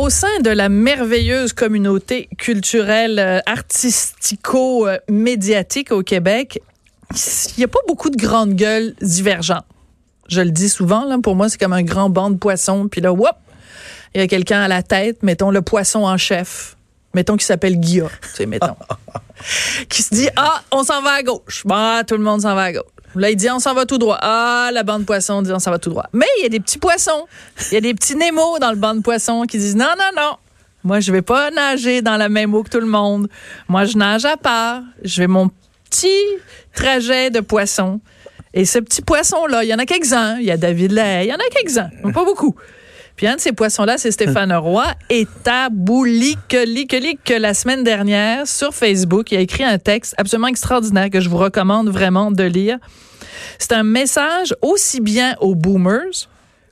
au sein de la merveilleuse communauté culturelle euh, artistico-médiatique au Québec, il n'y a pas beaucoup de grandes gueules divergentes. Je le dis souvent, là, pour moi, c'est comme un grand banc de poissons, puis là, whoop, il y a quelqu'un à la tête, mettons le poisson en chef, mettons qui s'appelle Guilla, tu sais, mettons, qui se dit, ah, on s'en va à gauche. Bah, tout le monde s'en va à gauche. Là, il dit on s'en va tout droit. Ah, la bande poisson dit on s'en va tout droit. Mais il y a des petits poissons. Il y a des petits Nemo dans le banc de poissons qui disent non, non, non. Moi, je vais pas nager dans la même eau que tout le monde. Moi, je nage à part. Je vais mon petit trajet de poisson. Et ce petit poisson-là, il y en a quelques-uns. Il y a David Lay, il y en a quelques-uns, pas beaucoup. Puis un de ces poissons-là, c'est Stéphane Roy, est que la semaine dernière sur Facebook. Il a écrit un texte absolument extraordinaire que je vous recommande vraiment de lire. C'est un message aussi bien aux boomers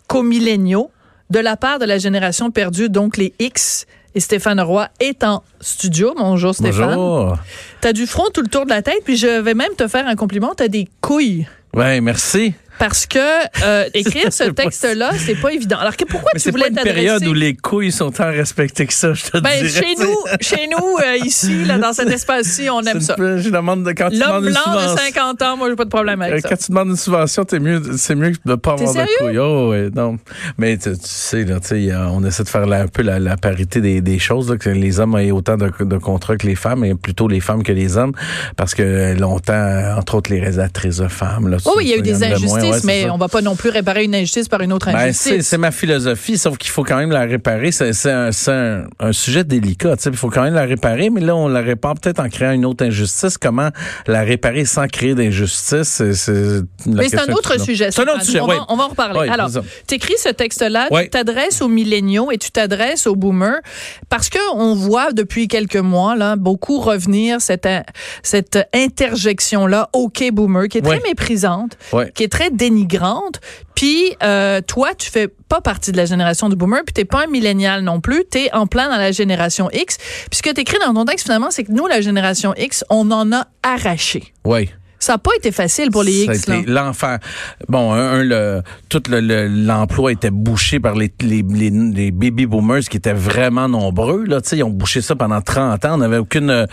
qu'aux milléniaux de la part de la génération perdue, donc les X. Et Stéphane Roy est en studio. Bonjour Stéphane. Bonjour. T'as du front tout le tour de la tête, puis je vais même te faire un compliment. T'as des couilles. Ouais, merci. Parce que euh, écrire ce texte-là, c'est pas évident. Alors que pourquoi tu voulais t'adresser? C'est une période où les couilles sont tant respectées que ça, je te ben, dirais. Chez nous, chez nous euh, ici, là, dans cet espace-ci, on aime ça. Je demande de, quand tu L'homme demandes une blanc de 50 ans, moi, j'ai pas de problème avec euh, ça. Quand tu demandes une subvention, c'est mieux, c'est mieux de pas avoir sérieux? de couilles. Oh, ouais, non. Mais tu, tu sais, là, on essaie de faire la- un peu la, la parité des, des choses, là, que les hommes aient autant de, de contrats que les femmes, et plutôt les femmes que les hommes, parce que longtemps, entre autres, les réalisatrices de femmes. Là, Oh, oui, il y a eu des injustices, ouais, mais ça. on va pas non plus réparer une injustice par une autre Ben, c'est, injustice. c'est ma philosophie, sauf qu'il faut quand même la réparer. C'est, un, un- un sujet délicat. Il faut quand même la réparer, mais là, on la répare peut-être en créant une autre injustice. Comment la réparer sans créer d'injustice? Mais c'est un autre sujet. C'est un autre sujet, on, va, on va en reparler. Alors, tu écris ce texte-là, tu t'adresses aux milléniaux et tu t'adresses aux boomers parce que on voit depuis quelques mois là beaucoup revenir cette cette interjection-là OK boomer qui est très méprisante, qui est très dénigrante. Puis euh, toi, tu fais pas partie de la génération du boomer, puis t'es pas un millénial non plus, t'es en plein dans la génération X. Puis ce que t'écris dans ton texte finalement, c'est que nous, la génération X, on en a arraché. Oui. Ça n'a pas été facile pour les X. là. l'enfer. Bon, un, un, le, tout le- le- l'emploi était bouché par les, les, les, les baby boomers qui étaient vraiment nombreux. Là, Tu sais, ils ont bouché ça pendant 30 ans. On n'avait aucune, euh,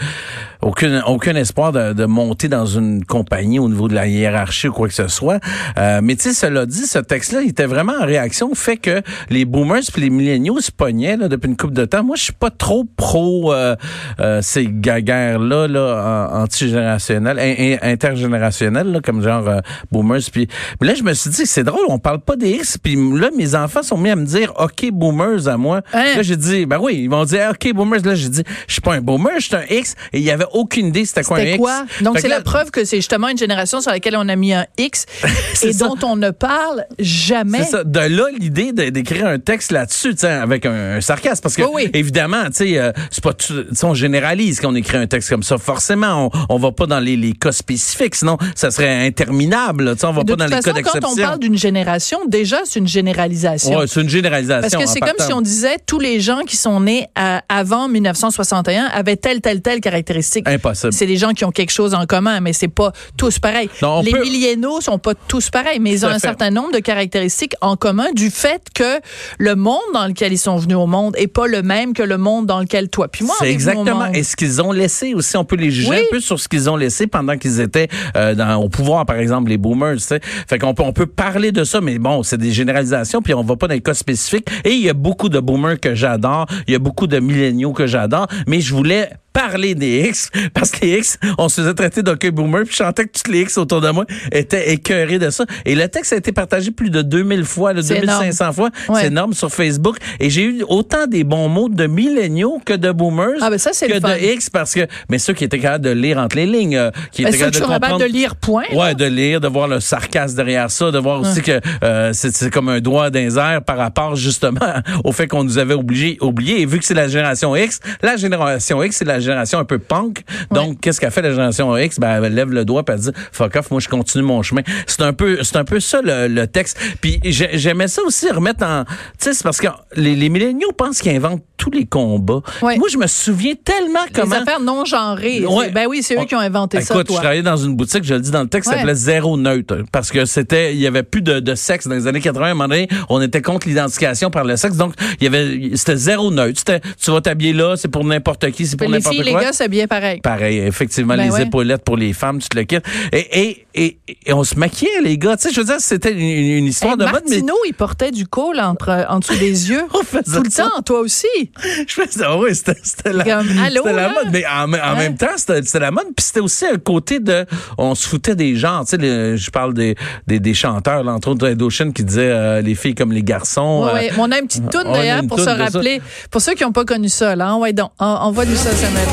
aucune, aucun espoir de, de monter dans une compagnie au niveau de la hiérarchie ou quoi que ce soit. Euh, mais tu sais, cela dit, ce texte-là, il était vraiment en réaction au fait que les boomers puis les milléniaux se pognaient là, depuis une couple de temps. Moi, je suis pas trop pro euh, euh, ces guerres-là là, en- antigénérationnelles, in- in- intergénérationnelles, là, comme genre euh, boomers. Puis mais là, je me suis dit, c'est drôle, on parle pas des X. Puis là, mes enfants sont mis à me dire, OK, boomers à moi. Hein? Là, j'ai dit, ben oui, ils vont dire, OK, boomers. Là, j'ai dit, je suis pas un boomer, je suis un X. Et il y avait aucune idée c'était quoi un X. quoi? Donc, c'est la preuve que c'est justement une génération sur laquelle on a mis un X et ça. dont on ne parle jamais. C'est ça. De là, l'idée d'écrire un texte là-dessus, avec un, un sarcasme. Parce que, oui. évidemment, tu sais, euh, c'est pas tout- tu sais, on généralise quand on écrit un texte comme ça. Forcément, on, on va pas dans les, les cas spécifiques, sinon, ça serait interminable. Sais, on va de pas dans les façon, quand on parle d'une génération, déjà, c'est une généralisation. Ouais, c'est une généralisation. Parce que en c'est comme si on disait tous les gens qui sont nés à- avant 1961 avaient telle, telle, telle caractéristique. Impossible. C'est des gens qui ont quelque chose en commun, mais c'est pas tous pareils. Non, on les peut- millénaux sont pas tous pareils, mais ils ont un fait. certain nombre de caractéristiques en commun du fait que le monde dans lequel ils sont venus au monde est pas le même que le monde dans lequel toi puis moi on C'est exactement. Et ce qu'ils ont laissé aussi, on peut les juger Oui. un peu sur ce qu'ils ont laissé pendant qu'ils étaient euh, dans, au pouvoir, par exemple, les boomers. Fait qu'on peut, on peut parler de ça, mais bon, c'est des généralisations, puis on va pas dans les cas spécifiques. Et il y a beaucoup de boomers que j'adore, il y a beaucoup de milléniaux que j'adore, mais je voulais parler des X, parce que les X, on se faisait traiter d'ok boomer, puis je sentais que toutes les X autour de moi étaient écœurés de ça. Et le texte a été partagé plus de 2000 fois, là, C'est 2500 fois. Ouais. C'est énorme sur Facebook. Et j'ai eu autant des bons mots de milléniaux que de boomers Ah, ben ça, c'est que de X parce que mais ceux qui étaient capables de lire entre les lignes euh, qui Ben, étaient capables de comprendre de lire point. là. Ouais, de lire, de voir le sarcasme derrière ça, de voir aussi que euh, c'est comme un doigt airs par rapport justement au fait qu'on nous avait obligé oublié. Et vu que c'est la génération X, la génération X, c'est la génération un peu punk. Donc, qu'est-ce qu'a fait la génération X? Ben, elle lève le doigt et elle dit fuck off, moi je continue mon chemin. C'est un peu, c'est un peu ça le, le texte. Puis j'ai- j'aimais ça aussi remettre en, tu sais, c'est parce que les, les milléniaux pensent qu'ils inventent tous les combats. Ouais. Moi, je me souviens tellement Les comment... affaires non genrées. Ouais. Ben oui, c'est eux qui ont inventé ça, Écoute, je travaillais dans une boutique, je le dis dans le texte, ça s'appelait Zéro Neutre. Parce que c'était, il y avait plus de, de sexe dans les années 80. À un moment donné, on était contre l'identification par le sexe. Donc, il y avait, c'était zéro neutre. C'était, tu vas t'habiller là, c'est pour n'importe qui, c'est pour les n'importe filles, les quoi? gars s'habillaient pareil. Pareil, effectivement, Ben les ouais. épaulettes pour les femmes, tu te le quittes. Et, et, et, et on se maquillait, les gars. Tu sais, je veux dire, c'était une, une histoire Hey, de mode, mais Martineau, il portait du col entre, en dessous des yeux. on faisait Tout le ça. temps, toi aussi. Je faisais, ah oui, c'était, c'était la, allô, la mode. Mais en, en Hein? même temps, c'était, la mode. Puis c'était aussi un côté de, on se foutait des genres. Tu sais, le- je parle des, des, des chanteurs, là, entre autres, Ed Ocean, qui disait euh, les filles comme les garçons. Ouais, euh. On a une petite toune on d'ailleurs pour se rappeler. Pour ceux qui n'ont pas connu ça, là. Ouais, donc, on, on voit du ça, Samuel.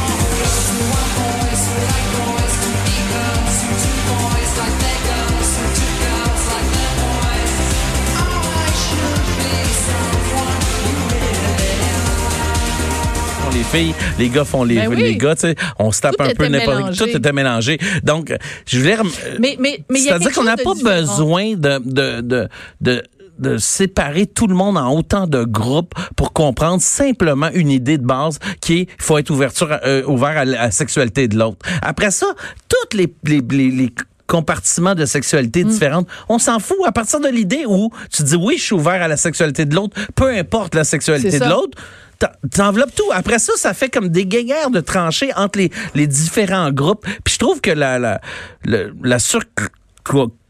Les filles, les gars font les, Ben oui. les gars, tu sais, on se tape Tout un peu n'importe. Tout était mélangé. Donc, je voulais... rem- Mais, mais, mais C'est-à-dire qu'on n'a pas différent. besoin de, de, de, de de séparer tout le monde en autant de groupes pour comprendre simplement une idée de base qui est il faut être ouverture, euh, ouvert à la sexualité de l'autre. Après ça, toutes les, les, les, les compartiments de Mm. sexualité différentes, on s'en fout à partir de l'idée où tu dis oui, je suis ouvert à la sexualité de l'autre, peu importe la sexualité de l'autre. t'en- T'enveloppes tout. Après ça, ça fait comme des guéguerres de tranchées entre les, les différents groupes. Puis je trouve que la, la, le- la sur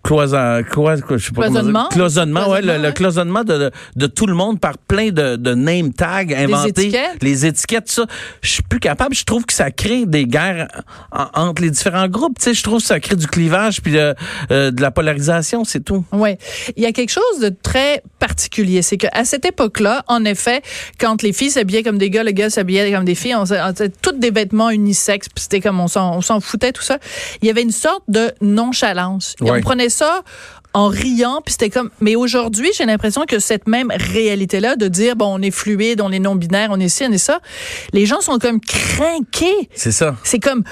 cloison, je sais pas. Cloisonnement? Cloisonnement, ouais, le, Cloisonnement, le ouais. cloisonnement de, de, de tout le monde par plein de, de name tags inventés. étiquettes? Les étiquettes, ça. Je suis plus capable. Je trouve que ça crée des guerres en- entre les différents groupes. Tu sais, je trouve que ça crée du clivage puis euh, euh, de la polarisation, c'est tout. Oui. Il y a quelque chose de très particulier. C'est qu'à cette époque-là, en effet, quand les filles s'habillaient comme des gars, les gars s'habillaient comme des filles, on s'est- toutes des vêtements unisexes, puis c'était comme on s'en, on s'en foutait, tout ça. Il y avait une sorte de nonchalance. Et Ouais. On prenait ça en riant, puis c'était comme... Mais aujourd'hui, j'ai l'impression que cette même réalité-là de dire, bon, on est fluide, on est non-binaire, on est ci, on est ça, les gens sont comme craqués. C'est ça. C'est comme,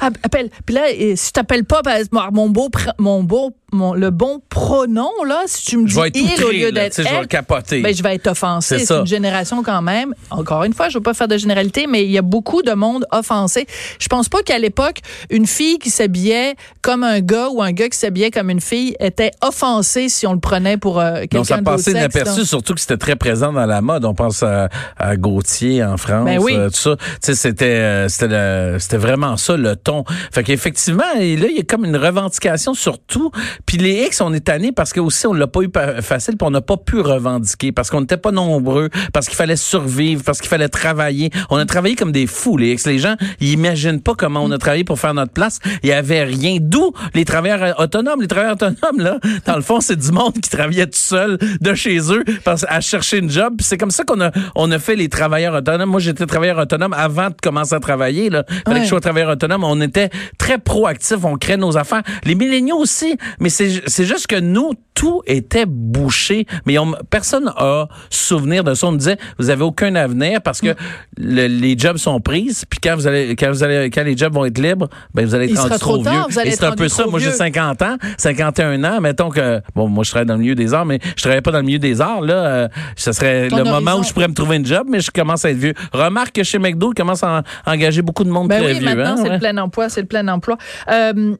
appelle. Puis là, si tu t'appelles pas par mon beau, mon beau, mon, le bon pronom, là, si tu me dis il au lieu d'être sais, je vais elle, capoter. ben, je vais être offensée. C'est une génération quand même. Encore une fois, je veux pas faire de généralité, mais il y a beaucoup de monde offensé. Je pense pas qu'à l'époque, une fille qui s'habillait comme un gars ou un gars qui s'habillait comme une fille était offensé si on le prenait pour euh, quelqu'un Donc, ça passait inaperçu, surtout que c'était très présent dans la mode. On pense à, à Gauthier en France, Ben oui. euh, tout ça. C'était, euh, c'était, vraiment ça le ton. Fait qu'effectivement, là, il y a comme une revendication sur tout. Puis les X, on est tannés parce que aussi, on l'a pas eu facile, puis on n'a pas pu revendiquer parce qu'on n'était pas nombreux, parce qu'il fallait survivre, parce qu'il fallait travailler. On a travaillé comme des fous, les X. Les gens, ils imaginent pas comment on a travaillé pour faire notre place. Il y avait rien. D'où les travailleurs autonomes. Les travailleurs autonomes, là, dans le fond, c'est du monde qui travaillait tout seul de chez eux parce, à chercher une job. C'est comme ça qu'on a, on a fait les travailleurs autonomes. Moi, j'étais travailleur autonome avant de commencer à travailler. Là. Fallait Ouais. que je sois travailleur autonome. On était très proactifs. On crée nos affaires. Les milléniaux aussi. Mais c'est, juste que nous, tout était bouché. Mais on- personne a souvenir de ça. On me disait, vous avez aucun avenir parce que le- les jobs sont prises. Puis quand vous allez, quand vous allez, quand les jobs vont être libres, ben vous allez être rendu trop tard, vieux. vous allez Et c'est un peu ça. trop Moi, j'ai vieux. 50 ans, 51 ans. Mettons que, bon, moi, je travaille dans le milieu des arts, mais je travaille pas dans le milieu des arts, là. euh, ce serait Ton le moment où je pourrais me trouver une job, mais je commence à être vieux. Remarque que chez McDo, ils commencent à, en- engager beaucoup de monde Ben très oui, vieux. maintenant, hein, c'est ouais. le plein emploi, c'est le plein emploi. Euh,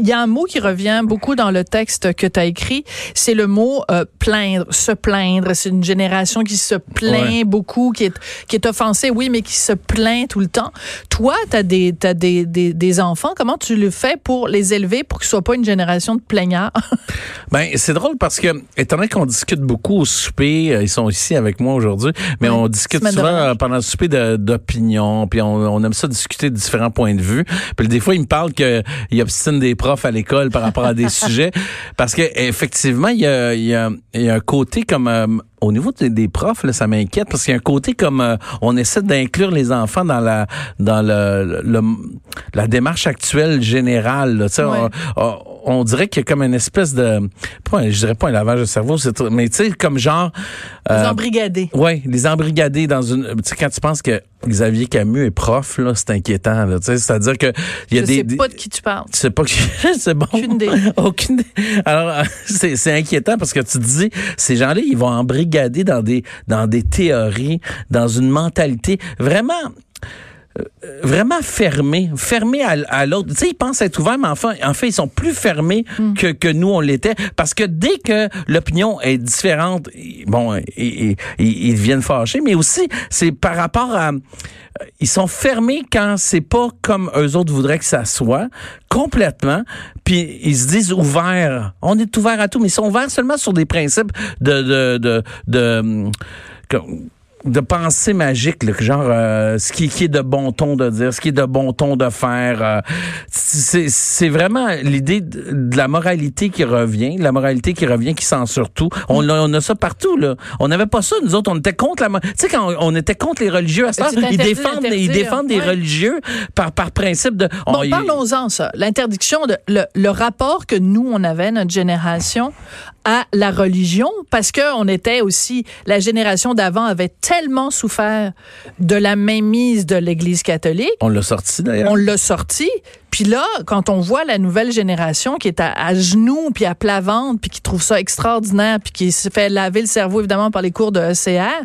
il y a un mot qui revient beaucoup dans le texte que tu as écrit, c'est le mot euh, plaindre, se plaindre. C'est une génération qui se plaint Ouais. beaucoup, qui est, qui est offensée, oui, mais qui se plaint tout le temps. Toi, tu as, des, des, des, des enfants. Comment tu le fais pour les élever pour qu'ils ne soient pas une génération de plaignards? Ben, c'est drôle parce que, étant donné qu'on discute beaucoup au souper, euh, ils sont ici avec moi aujourd'hui, mais Ouais. on discute souvent euh, pendant le souper d'opinion, puis on, on aime ça discuter de différents points de vue. Puis des fois, ils me parlent qu'ils obstinent des profs à l'école par rapport à des sujets, parce que effectivement, il y a, y, a, il y a un côté comme euh, au niveau des, profs, là, ça m'inquiète parce qu'il y a un côté comme euh, on essaie d'inclure les enfants dans la dans le, le- la démarche actuelle générale. là. Tu sais, Ouais. on- on- on dirait qu'il y a comme une espèce de, pas, je dirais pas un lavage de cerveau, mais tu sais, comme genre... les euh, embrigadés. Oui, les embrigadés dans une... Tu sais, quand tu penses que Xavier Camus est prof, là, c'est inquiétant. Là, c'est-à-dire que il y a je des. sais pas de qui tu parles. Tu sais pas qui. c'est bon. Aucune idée. Aucune. Alors, c'est, c'est inquiétant parce que tu te dis, ces gens-là, ils vont embrigader dans des théories, dans une mentalité vraiment vraiment fermés, fermés à, à l'autre. Tu sais, ils pensent être ouverts, mais enfin, en fait, ils sont plus fermés mm. que, que nous, on l'était. Parce que dès que l'opinion est différente, bon, ils, ils, viennent fâcher, mais aussi, c'est par rapport à... Ils sont fermés quand c'est pas comme eux autres voudraient que ça soit, complètement. Puis ils se disent ouverts. On est ouvert à tout, mais ils sont ouverts seulement sur des principes de... de, de, de, de de pensée magique, là, genre euh, ce qui, qui, est de bon ton de dire, ce qui est de bon ton de faire. Euh, c'est vraiment l'idée de, la moralité qui revient, la moralité qui revient, qui sent surtout. On, on a ça partout là. On n'avait pas ça nous autres. On était contre la. Tu sais quand on, était contre les religieux à ça, ils défendent, ils défendent des religieux par par principe de. bon, parlons-en ça. L'interdiction de le, le rapport que nous on avait notre génération à la religion parce que on était aussi la génération d'avant avait tellement souffert de la mainmise de l'Église catholique. On l'a sorti d'ailleurs. On l'a sorti puis là, quand on voit la nouvelle génération qui est à, genoux, puis à plat ventre, puis qui trouve ça extraordinaire, puis qui se fait laver le cerveau évidemment par les cours de ECR,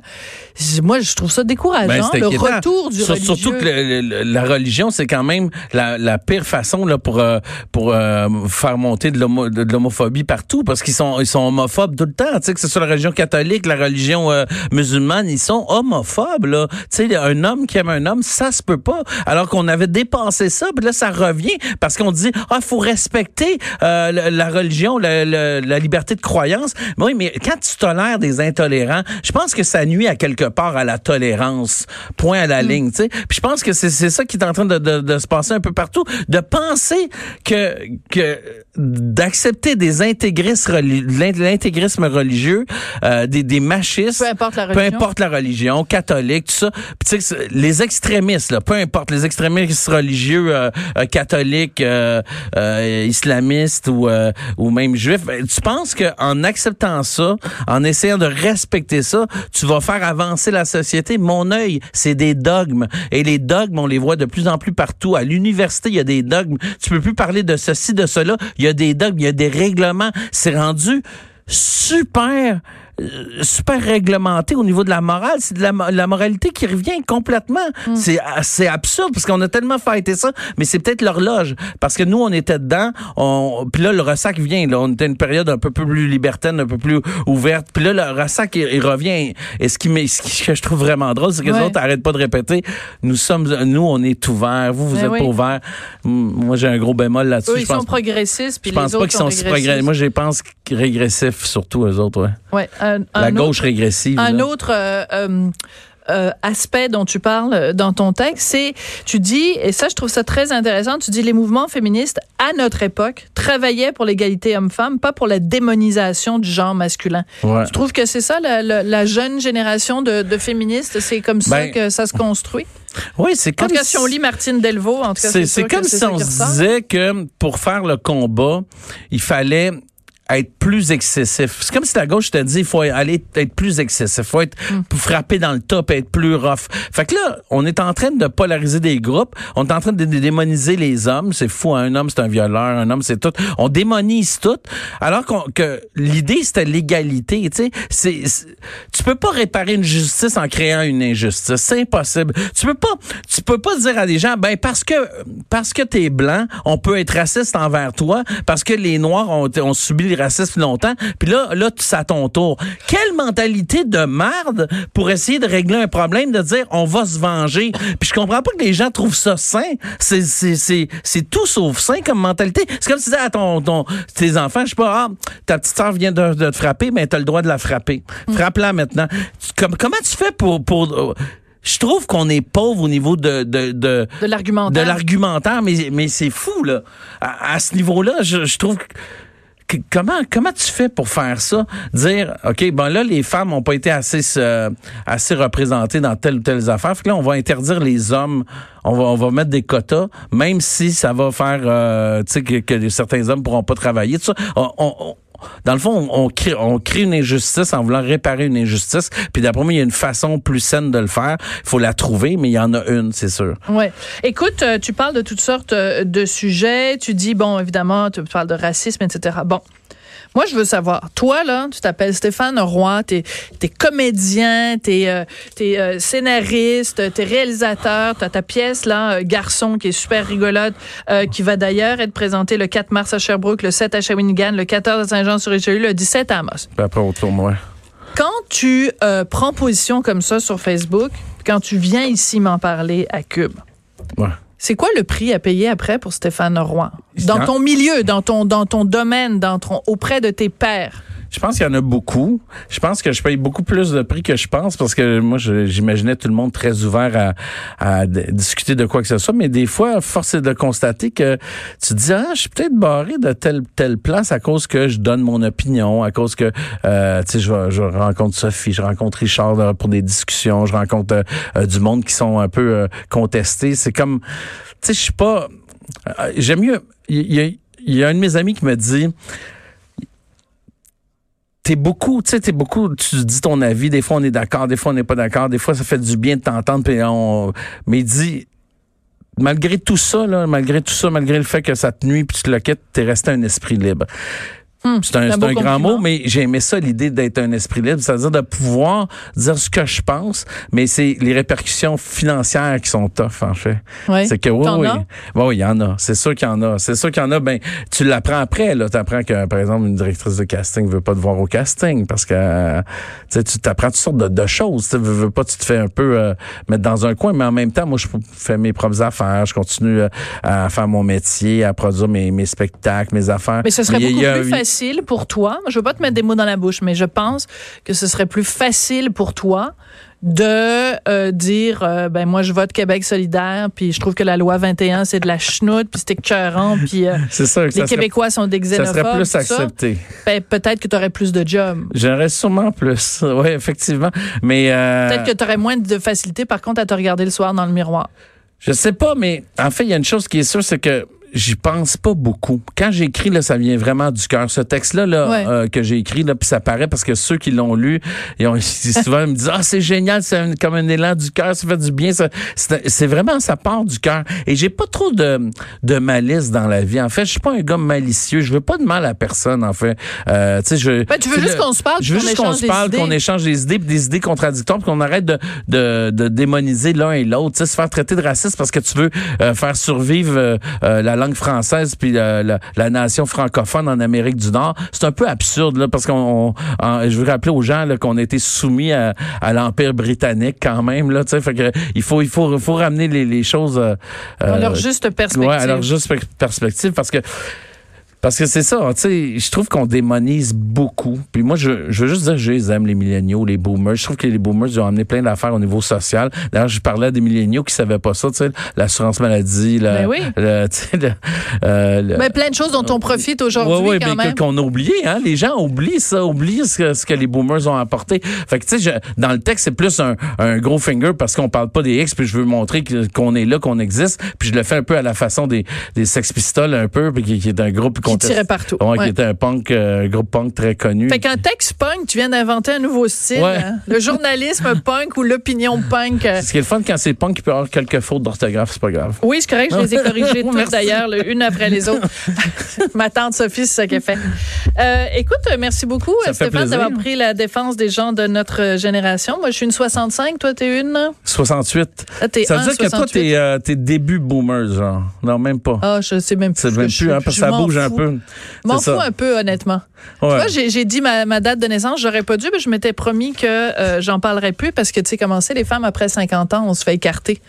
moi je trouve ça décourageant. Ben, le retour du religieux. Surtout que la religion, c'est quand même la, pire façon là pour euh, pour euh, faire monter de l'homophobie partout, parce qu'ils sont ils sont homophobes tout le temps. Tu sais que ce soit la religion catholique, la religion euh, musulmane, ils sont homophobes là. Tu sais, un homme qui aime un homme, ça se peut pas. Alors qu'on avait dépassé ça, puis là ça revient parce qu'on dit ah faut respecter euh, la, religion, la, la, liberté de croyance. oui, mais quand tu tolères des intolérants, je pense que ça nuit à quelque part à la tolérance. Point à la mm. ligne, tu sais. Puis je pense que c'est ça qui est en train de, de, de, se passer un peu partout, de penser que que d'accepter des intégristes l'intégrisme religieux, euh, des, des machistes, peu importe la religion, peu importe la religion, catholique, tout ça. Puis les extrémistes là, peu importe les extrémistes religieux euh, euh catholique, euh, euh, islamiste ou, euh, ou même juif, ben, tu penses qu'en acceptant ça, en essayant de respecter ça, tu vas faire avancer la société? Mon œil, c'est des dogmes. Et les dogmes, on les voit de plus en plus partout. À l'université, il y a des dogmes. Tu peux plus parler de ceci, de cela. Il y a des dogmes, il y a des règlements. C'est rendu super euh, super réglementé au niveau de la morale. C'est de la, moralité qui revient complètement. Mm. C'est C'est absurde parce qu'on a tellement fêté ça, mais c'est peut-être l'horloge. Parce que nous, on était dedans. On, puis là, le ressac vient. Là, on était une période un peu plus libertaine, un peu plus ouverte. Puis là, le ressac, il, revient. Et ce qui, ce que je trouve vraiment drôle, c'est que les autres n'arrêtent pas de répéter. Nous sommes, nous, on est ouverts. Vous, vous ben êtes pas ouverts. Moi, j'ai un gros bémol là-dessus. ils sont progressistes. Puis je pense pas qu'ils sont, si progressifs. Moi, je pense régressifs surtout, eux autres. Ouais. ouais la gauche régressive. Un autre euh, euh, euh, aspect dont tu parles dans ton texte, c'est, tu dis, et ça je trouve ça très intéressant, tu dis les mouvements féministes à notre époque travaillaient pour l'égalité homme-femme, pas pour la démonisation du genre masculin. Tu trouves que c'est ça la, jeune génération de, féministes, c'est comme ça ben, que ça se construit? Oui, c'est comme. En tout cas, si on lit Martine Delvaux, en tout cas, c'est comme si on se disait que pour faire le combat, il fallait être plus excessif. C'est comme si la gauche te dit il faut aller être plus excessif, faut être mm. frapper dans le top, être plus rough. Fait que là, on est en train de polariser des groupes, on est en train de démoniser les hommes, c'est fou, un homme c'est un violeur, un homme c'est tout. On démonise tout alors que l'idée c'était l'égalité, tu sais, c'est tu peux pas réparer une justice en créant une injustice, c'est impossible. Tu peux pas tu peux pas dire à des gens ben parce que parce que tu es blanc, on peut être raciste envers toi parce que les noirs ont, ont subi raciste longtemps. Puis là, là, c'est à ton tour. Quelle mentalité de merde pour essayer de régler un problème, de dire on va se venger? Puis je comprends pas que les gens trouvent ça sain. C'est, c'est, c'est, c'est tout sauf sain comme mentalité. C'est comme si tu disais à ton, ton, tes enfants, je sais pas, ah, ta petite soeur vient de, te frapper, mais t'as le droit de la frapper. Mm. Frappe-la maintenant. Comme, comment tu fais pour, pour, je trouve qu'on est pauvre au niveau de de de, de l'argumentaire. De l'argumentaire, mais mais c'est fou là. À, ce niveau-là, je, je trouve comment comment tu fais pour faire ça? Dire ok bon là les femmes ont pas été assez assez représentées dans telle ou telle affaire. Fait que là on va interdire les hommes. On va on va mettre des quotas même si ça va faire euh, tu sais que, que, certains hommes pourront pas travailler dans le fond, on, crée, on crée une injustice en voulant réparer une injustice. Puis d'après moi, il y a une façon plus saine de le faire. Il faut la trouver, mais il y en a une, c'est sûr. Ouais. Écoute, euh, tu parles de toutes sortes euh, de sujets. Tu dis, bon, évidemment, tu parles de racisme, etc. Bon. Moi, je veux savoir, toi, là, tu t'appelles Stéphane Roy, t'es es comédien, t'es euh, es, euh, scénariste, t'es réalisateur, t'as ta pièce, là, euh, Garçon, qui est super rigolote, qui va d'ailleurs être présentée le 4 mars à Sherbrooke, le 7 à Shawinigan, le 14 à Saint-Jean-sur-Richelieu, le 17 à Amos. après, au tournoi. Quand tu prends position comme ça sur Facebook, quand tu viens ici m'en parler à Cube, ouais. C'est quoi le prix à payer après pour Stéphane Roy? Dans ton milieu, dans ton, dans ton domaine, dans ton, auprès de tes pairs? Je pense qu'il y en a beaucoup. Je pense que je paye beaucoup plus de prix que je pense parce que moi, j'imaginais tout le monde très ouvert à, à, discuter de quoi que ce soit. Mais des fois, force est de constater que tu te dis, ah, je suis peut-être barré de telle telle place à cause que je donne mon opinion, à cause que, euh, tu sais, je, rencontre Sophie, je rencontre Richard pour des discussions, je rencontre euh, du monde qui sont un peu euh, contestés. C'est comme, tu sais, je suis pas... Euh, j'aime mieux... Il y, y, y a un de mes amis qui me dit t'es beaucoup, tu sais, t'es beaucoup, tu dis ton avis, des fois on est d'accord, des fois on n'est pas d'accord, des fois ça fait du bien de t'entendre, puis on, mais dit, malgré tout ça, là, malgré tout ça, malgré le fait que ça te nuit puis tu te le quittes, t'es resté un esprit libre. Hmm. c'est un, un, grand mot, mais j'ai aimé ça, l'idée d'être un esprit libre, c'est-à-dire de pouvoir dire ce que je pense, mais c'est les répercussions financières qui sont tough, en fait. C'est que oui, oui. Oui, il y en a. C'est sûr qu'il y en a. C'est sûr qu'il y en a. Ben, tu l'apprends après, là. Tu apprends que, par exemple, une directrice de casting veut pas te voir au casting parce que tu t'apprends toutes sortes de, choses. Tu veux, pas, tu te fais un peu euh, mettre dans un coin, mais en même temps, moi, je fais mes propres affaires. Je continue euh, à faire mon métier, à produire mes, mes spectacles, mes affaires. Mais ce serait beaucoup plus facile pour toi, je veux pas te mettre des mots dans la bouche, mais je pense que ce serait plus facile pour toi de euh, dire euh, ben moi je vote Québec solidaire puis je trouve que la loi 21 c'est de la chenoute puis c'est écœurant puis euh, les Québécois sont des xénophobes. Ça serait plus accepté. Ben, peut-être que tu aurais plus de jobs. J'aurais sûrement plus. Oui, effectivement, mais peut-être que tu aurais moins de facilité par contre à te regarder le soir dans le miroir. Je sais pas mais en fait il y a une chose qui est sûre c'est que j'y pense pas beaucoup. Quand j'écris là, ça vient vraiment du cœur. Ce texte-là là, euh, que j'ai écrit là, puis ça paraît parce que ceux qui l'ont lu, ils ont souvent ils me disent ah c'est génial, c'est comme un élan du cœur, ça fait du bien. C'est vraiment ça part du cœur. Et j'ai pas trop de, de malice dans la vie. En fait, je suis pas un gars malicieux. Je veux pas de mal à personne. En fait, euh, tu sais, je. Ben, tu veux juste qu'on se parle. Je veux juste qu'on se parle, qu'on échange des idées, des idées contradictoires, qu'on arrête de, de, de démoniser l'un et l'autre. Tu sais, se faire traiter de raciste parce que tu veux euh, faire survivre euh, la langue française puis la, la, nation francophone en Amérique du Nord. C'est un peu absurde là parce qu'on je veux rappeler aux gens qu'on a été soumis à, à l'empire britannique quand même là, tu sais fait que il faut il faut il faut ramener les, les choses euh, à leur juste perspective. Ouais, à leur juste perspective parce que parce que c'est ça, tu sais, je trouve qu'on démonise beaucoup. Puis moi, je, je veux juste dire, je les aime, les milléniaux, les boomers. Je trouve que les boomers ils ont amené plein d'affaires au niveau social. D'ailleurs, je parlais à des milléniaux qui savaient pas ça, tu sais, l'assurance maladie, la, ben oui. le, euh, le, ben, plein de choses dont on profite aujourd'hui ouais, ouais, quand ben, qu'on a oublié, hein. Les gens oublient ça, oublient ce que, ce que les boomers ont apporté. Fait que, tu sais, dans le texte, c'est plus un, un, gros finger parce qu'on parle pas des X, puis je veux montrer qu'on est là, qu'on existe. Puis je le fais un peu à la façon des, des Sex Pistols, un peu, puis qui, qui est un groupe qui tirait partout. Ouais, qui était un punk, euh, groupe punk très connu. Fait qu'un texte punk, tu viens d'inventer un nouveau style. Hein? Le journalisme punk ou l'opinion punk. Ce qui est le fun quand c'est punk, il peut y avoir quelques fautes d'orthographe, c'est pas grave. Oui, c'est correct, je les ai corrigées toutes d'ailleurs, une après les autres. Ma tante Sophie, c'est ça qu'elle fait. Euh, écoute, merci beaucoup, Stéphane, d'avoir pris la défense des gens de notre génération. Moi, je suis une 65, toi, t'es une? 68. Ah, es ça veut dire que toi, t'es euh, début boomer, genre. Non, même pas. Ah, je sais même plus. C'est même plus, hein, parce que ça bouge un peu. M'en fous un peu, honnêtement. Tu vois, j'ai dit ma, ma, date de naissance, j'aurais pas dû, mais je m'étais promis que euh, j'en parlerais plus parce que, tu sais, comment c'est, les femmes après 50 ans, on se fait écarter.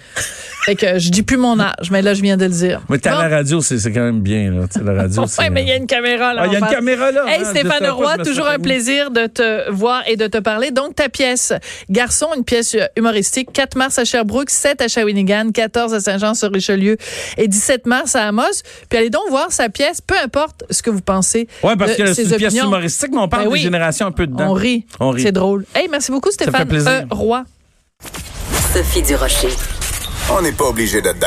fait que je dis plus mon âge, mais là, je viens de le dire. Mais t'as la radio, c'est quand même bien, là. la radio, Oui, mais il y a une caméra là. Ah, il y a une caméra là. Hey, hein, Stéphane Roy, toujours un plaisir de te voir et de te parler. Donc, ta pièce, Garçon, une pièce humoristique, 4 mars à Sherbrooke, 7 à Shawinigan, 14 à Saint-Jean-sur-Richelieu et 17 mars à Amos. Puis allez donc voir sa pièce, peu importe importe ce que vous pensez. Ouais, parce de que c'est ces une pièce opinions. humoristique, mais on parle Ben des oui. générations un peu dedans. On rit. On rit. C'est drôle. Hey, merci beaucoup, Stéphane plaisir. Euh, Roy. Sophie Durocher. On n'est pas obligé d'être d'accord.